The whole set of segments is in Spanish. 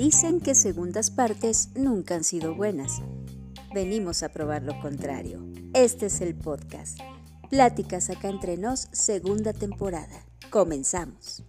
Dicen que segundas partes nunca han sido buenas. Venimos a probar lo contrario. Este es el podcast. Pláticas acá entre nos, segunda temporada. Comenzamos.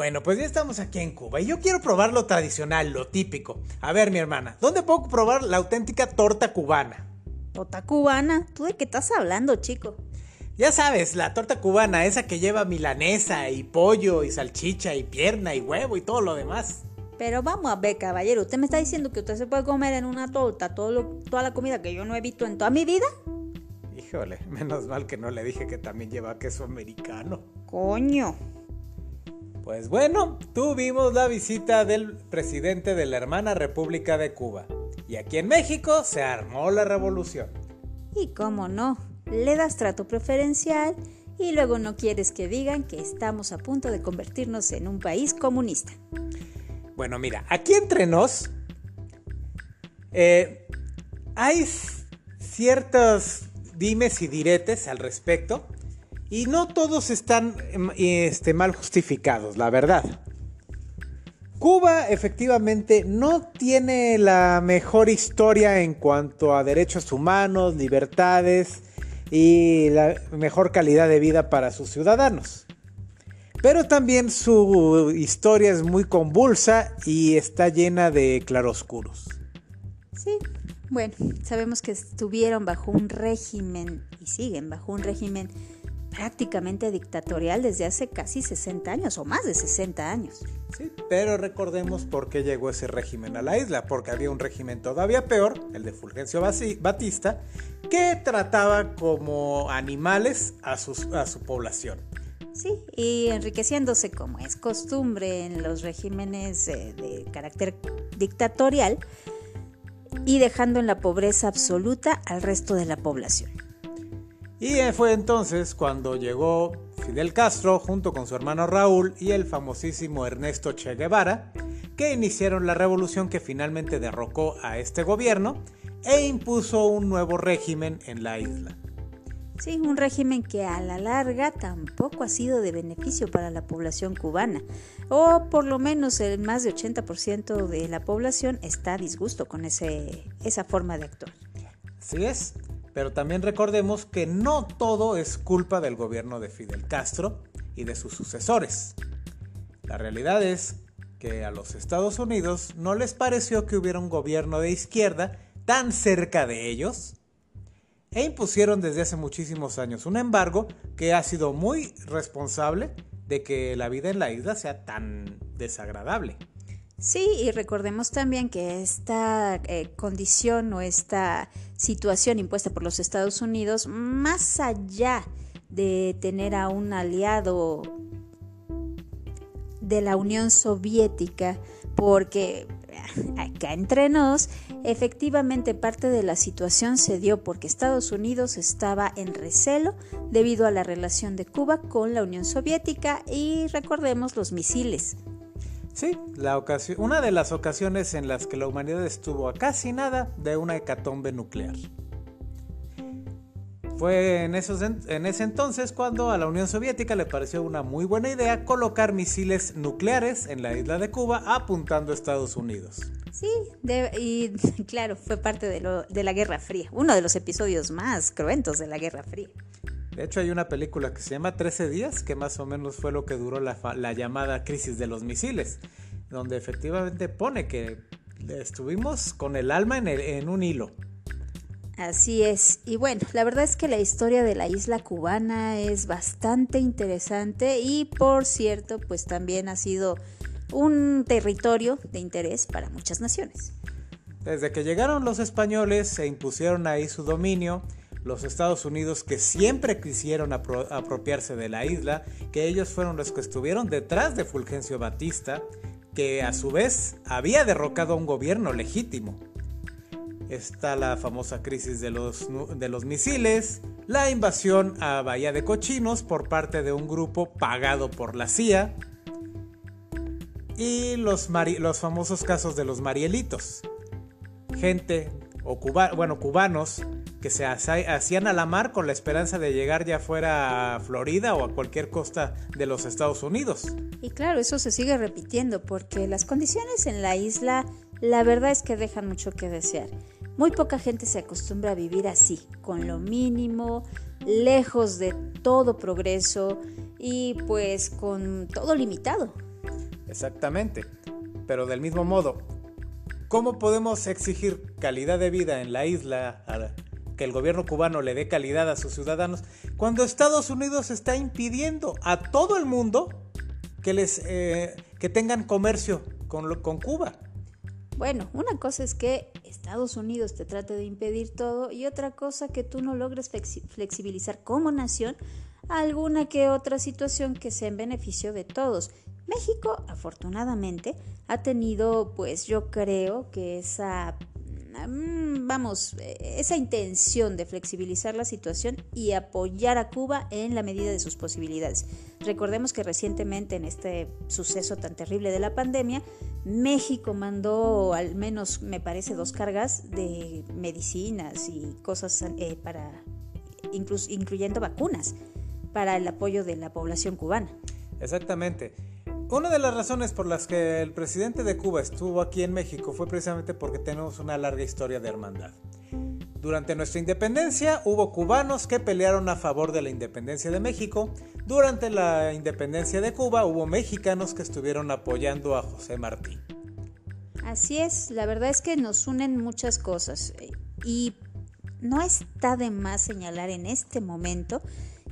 Bueno, pues ya estamos aquí en Cuba y yo quiero probar lo tradicional, lo típico. A ver, mi hermana, ¿dónde puedo probar la auténtica torta cubana? ¿Torta cubana? ¿Tú de qué estás hablando, chico? Ya sabes, la torta cubana, esa que lleva milanesa y pollo y salchicha y pierna y huevo y todo lo demás. Pero vamos a ver, caballero, ¿usted me está diciendo que usted se puede comer en una torta todo toda la comida que yo no he visto en toda mi vida? Híjole, menos mal que no le dije que también lleva queso americano. Coño. Pues bueno, tuvimos la visita del presidente de la hermana República de Cuba. Y aquí en México se armó la revolución. Y cómo no, le das trato preferencial y luego no quieres que digan que estamos a punto de convertirnos en un país comunista. Bueno, mira, aquí entre nos eh, hay ciertos dimes y diretes al respecto y no todos están em, este, mal justificados, la verdad. Cuba efectivamente no tiene la mejor historia en cuanto a derechos humanos, libertades y la mejor calidad de vida para sus ciudadanos. Pero también su historia es muy convulsa y está llena de claroscuros. Sí, bueno, sabemos que estuvieron bajo un régimen y siguen bajo un régimen prácticamente dictatorial desde hace casi 60 años o más de 60 años. Sí, pero recordemos por qué llegó ese régimen a la isla, porque había un régimen todavía peor, el de Fulgencio Batista, que trataba como animales a, a su población. Sí, y enriqueciéndose como es costumbre en los regímenes de carácter dictatorial y dejando en la pobreza absoluta al resto de la población. Y fue entonces cuando llegó Fidel Castro junto con su hermano Raúl y el famosísimo Ernesto Che Guevara, que iniciaron la revolución que finalmente derrocó a este gobierno e impuso un nuevo régimen en la isla. Sí, un régimen que a la larga tampoco ha sido de beneficio para la población cubana, o por lo menos el más de 80% de la población está a disgusto con ese, esa forma de actuar. Así es, pero también recordemos que no todo es culpa del gobierno de Fidel Castro y de sus sucesores. La realidad es que a los Estados Unidos no les pareció que hubiera un gobierno de izquierda tan cerca de ellos e impusieron desde hace muchísimos años un embargo que ha sido muy responsable de que la vida en la isla sea tan desagradable. Sí, y recordemos también que esta eh, condición o esta situación impuesta por los Estados Unidos, más allá de tener a un aliado de la Unión Soviética, porque eh, acá entre nos, efectivamente parte de la situación se dio porque Estados Unidos estaba en recelo debido a la relación de Cuba con la Unión Soviética y recordemos los misiles Sí, la una de las ocasiones en las que la humanidad estuvo a casi nada de una hecatombe nuclear. Fue en, esos, en ese entonces cuando a la Unión Soviética le pareció una muy buena idea colocar misiles nucleares en la isla de Cuba apuntando a Estados Unidos. Sí, y claro, fue parte de la Guerra Fría, uno de los episodios más cruentos de la Guerra Fría. De hecho, hay una película que se llama 13 días, que más o menos fue lo que duró la, llamada crisis de los misiles, donde efectivamente pone que estuvimos con el alma en, en un hilo. Así es. Y bueno, la verdad es que la historia de la isla cubana es bastante interesante y por cierto, pues también ha sido un territorio de interés para muchas naciones. Desde que llegaron los españoles se impusieron ahí su dominio los Estados Unidos que siempre quisieron apropiarse de la isla, que ellos fueron los que estuvieron detrás de Fulgencio Batista, que a su vez había derrocado a un gobierno legítimo. Está la famosa crisis de los, de los misiles, la invasión a Bahía de Cochinos por parte de un grupo pagado por la CIA y los, los famosos casos de los Marielitos. gente o bueno, cubanos que se hacían a la mar con la esperanza de llegar ya fuera a Florida o a cualquier costa de los Estados Unidos. Y claro, eso se sigue repitiendo porque las condiciones en la isla la verdad es que dejan mucho que desear. Muy poca gente se acostumbra a vivir así, con lo mínimo, lejos de todo progreso y pues con todo limitado. Exactamente. Pero del mismo modo, ¿Cómo podemos exigir calidad de vida en la isla, que el gobierno cubano le dé calidad a sus ciudadanos, cuando Estados Unidos está impidiendo a todo el mundo que, les, eh, que tengan comercio con, con Cuba? Bueno, una cosa es que Estados Unidos te trate de impedir todo y otra cosa que tú no logres flexibilizar como nación alguna que otra situación que sea en beneficio de todos. México, afortunadamente, ha tenido, pues yo creo que esa, vamos, esa intención de flexibilizar la situación y apoyar a Cuba en la medida de sus posibilidades. Recordemos que recientemente en este suceso tan terrible de la pandemia, México mandó al menos, me parece, dos cargas de medicinas y cosas eh, para, incluyendo vacunas, para el apoyo de la población cubana. Exactamente. Una de las razones por las que el presidente de Cuba estuvo aquí en México fue precisamente porque tenemos una larga historia de hermandad. Durante nuestra independencia hubo cubanos que pelearon a favor de la independencia de México. Durante la independencia de Cuba hubo mexicanos que estuvieron apoyando a José Martí. Así es, la verdad es que nos unen muchas cosas y no está de más señalar en este momento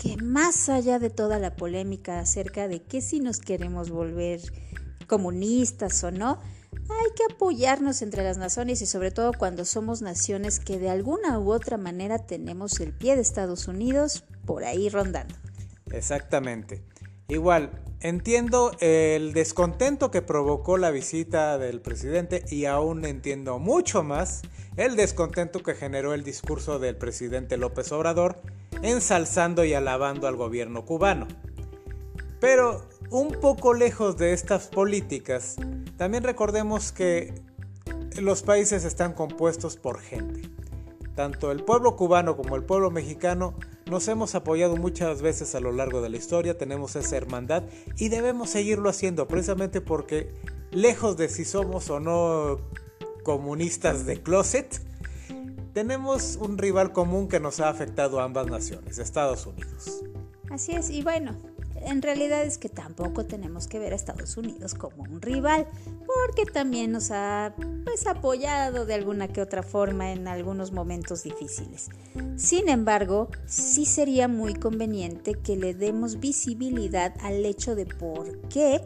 que más allá de toda la polémica acerca de que si nos queremos volver comunistas o no, hay que apoyarnos entre las naciones y sobre todo cuando somos naciones que de alguna u otra manera tenemos el pie de Estados Unidos por ahí rondando. Exactamente. Igual, entiendo el descontento que provocó la visita del presidente y aún entiendo mucho más el descontento que generó el discurso del presidente López Obrador ensalzando y alabando al gobierno cubano. Pero un poco lejos de estas políticas, también recordemos que los países están compuestos por gente. Tanto el pueblo cubano como el pueblo mexicano nos hemos apoyado muchas veces a lo largo de la historia, tenemos esa hermandad y debemos seguirlo haciendo precisamente porque lejos de si somos o no comunistas de closet, tenemos un rival común que nos ha afectado a ambas naciones, Estados Unidos. Así es, y bueno, en realidad es que tampoco tenemos que ver a Estados Unidos como un rival, porque también nos ha pues, apoyado de alguna que otra forma en algunos momentos difíciles. Sin embargo, sí sería muy conveniente que le demos visibilidad al hecho de por qué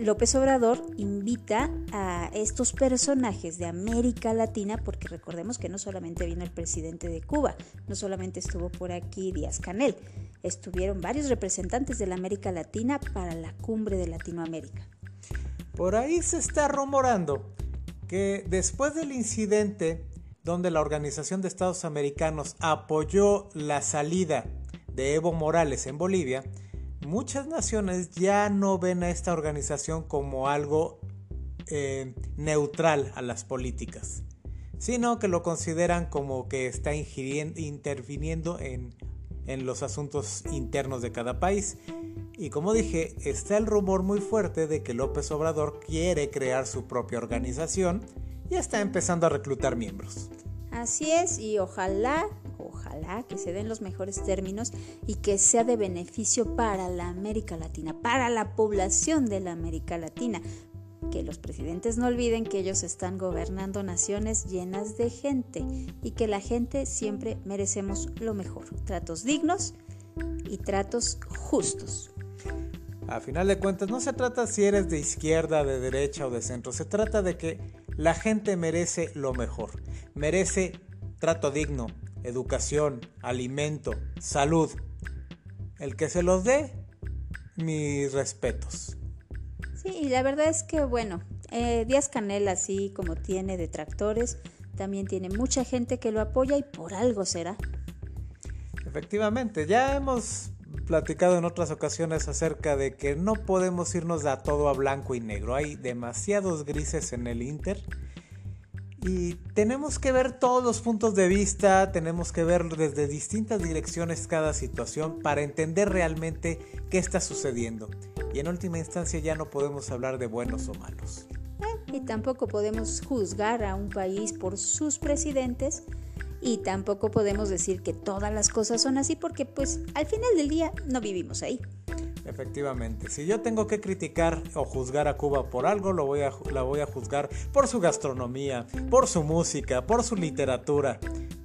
López Obrador invita a estos personajes de América Latina, porque recordemos que no solamente vino el presidente de Cuba, no solamente estuvo por aquí Díaz Canel, estuvieron varios representantes de la América Latina para la cumbre de Latinoamérica. Por ahí se está rumorando que después del incidente donde la Organización de Estados Americanos apoyó la salida de Evo Morales en Bolivia, muchas naciones ya no ven a esta organización como algo eh, neutral a las políticas, sino que lo consideran como que está interviniendo en, en los asuntos internos de cada país. Y como dije, está el rumor muy fuerte de que López Obrador quiere crear su propia organización y está empezando a reclutar miembros. Así es, y ojalá ojalá que se den los mejores términos y que sea de beneficio para la América Latina, para la población de la América Latina. Que los presidentes no olviden que ellos están gobernando naciones llenas de gente y que la gente siempre merecemos lo mejor, tratos dignos y tratos justos. A final de cuentas, no se trata si eres de izquierda, de derecha o de centro, se trata de que la gente merece lo mejor, merece trato digno, educación, alimento, salud. El que se los dé, mis respetos. Sí, y la verdad es que, bueno, eh, Díaz Canel, así como tiene detractores, también tiene mucha gente que lo apoya y por algo será. Efectivamente, ya hemos platicado en otras ocasiones acerca de que no podemos irnos a todo a blanco y negro. Hay demasiados grises en el Inter Y tenemos que ver todos los puntos de vista, tenemos que ver desde distintas direcciones cada situación para entender realmente qué está sucediendo. Y en última instancia ya no podemos hablar de buenos o malos. Eh, y tampoco podemos juzgar a un país por sus presidentes y tampoco podemos decir que todas las cosas son así porque pues al final del día no vivimos ahí. Efectivamente, si yo tengo que criticar o juzgar a Cuba por algo, lo voy a, la voy a juzgar por su gastronomía, por su música, por su literatura.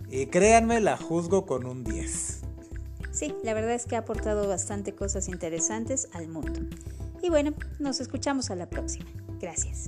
Y créanme, la juzgo con un 10. Sí, la verdad es que ha aportado bastante cosas interesantes al mundo. Y bueno, nos escuchamos a la próxima. Gracias.